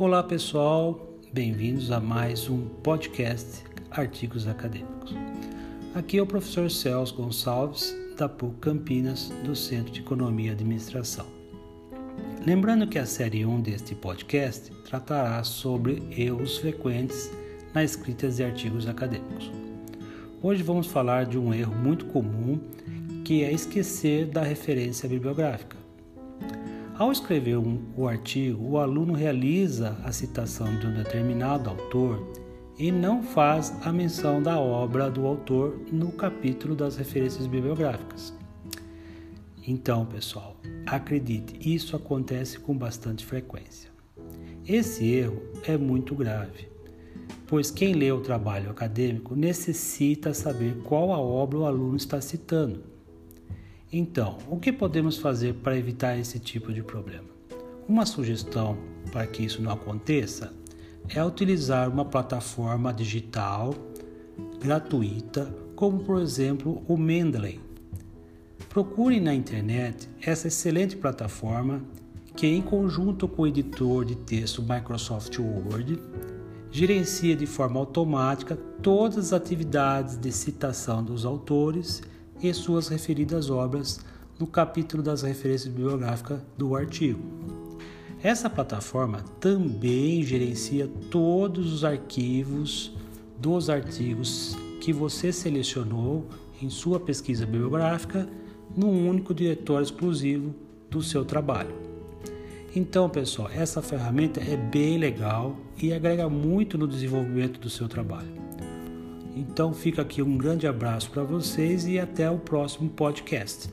Olá pessoal, bem-vindos a mais um podcast Artigos Acadêmicos. Aqui é o professor Celso Gonçalves, da PUC Campinas, do Centro de Economia e Administração. Lembrando que a série 1 deste podcast tratará sobre erros frequentes na escrita de artigos acadêmicos. Hoje vamos falar de um erro muito comum que é esquecer da referência bibliográfica. Ao escrever um, o artigo, o aluno realiza a citação de um determinado autor e não faz a menção da obra do autor no capítulo das referências bibliográficas. Então, pessoal, acredite, isso acontece com bastante frequência. Esse erro é muito grave, pois quem lê o trabalho acadêmico necessita saber qual a obra o aluno está citando então, o que podemos fazer para evitar esse tipo de problema? Uma sugestão para que isso não aconteça é utilizar uma plataforma digital gratuita, como por exemplo o Mendeley. Procure na internet essa excelente plataforma que, em conjunto com o editor de texto Microsoft Word, gerencia de forma automática todas as atividades de citação dos autores e suas referidas obras no capítulo das referências bibliográficas do artigo. Essa plataforma também gerencia todos os arquivos dos artigos que você selecionou em sua pesquisa bibliográfica num único diretório exclusivo do seu trabalho. Então, pessoal, essa ferramenta é bem legal e agrega muito no desenvolvimento do seu trabalho. Então fica aqui um grande abraço para vocês e até o próximo podcast.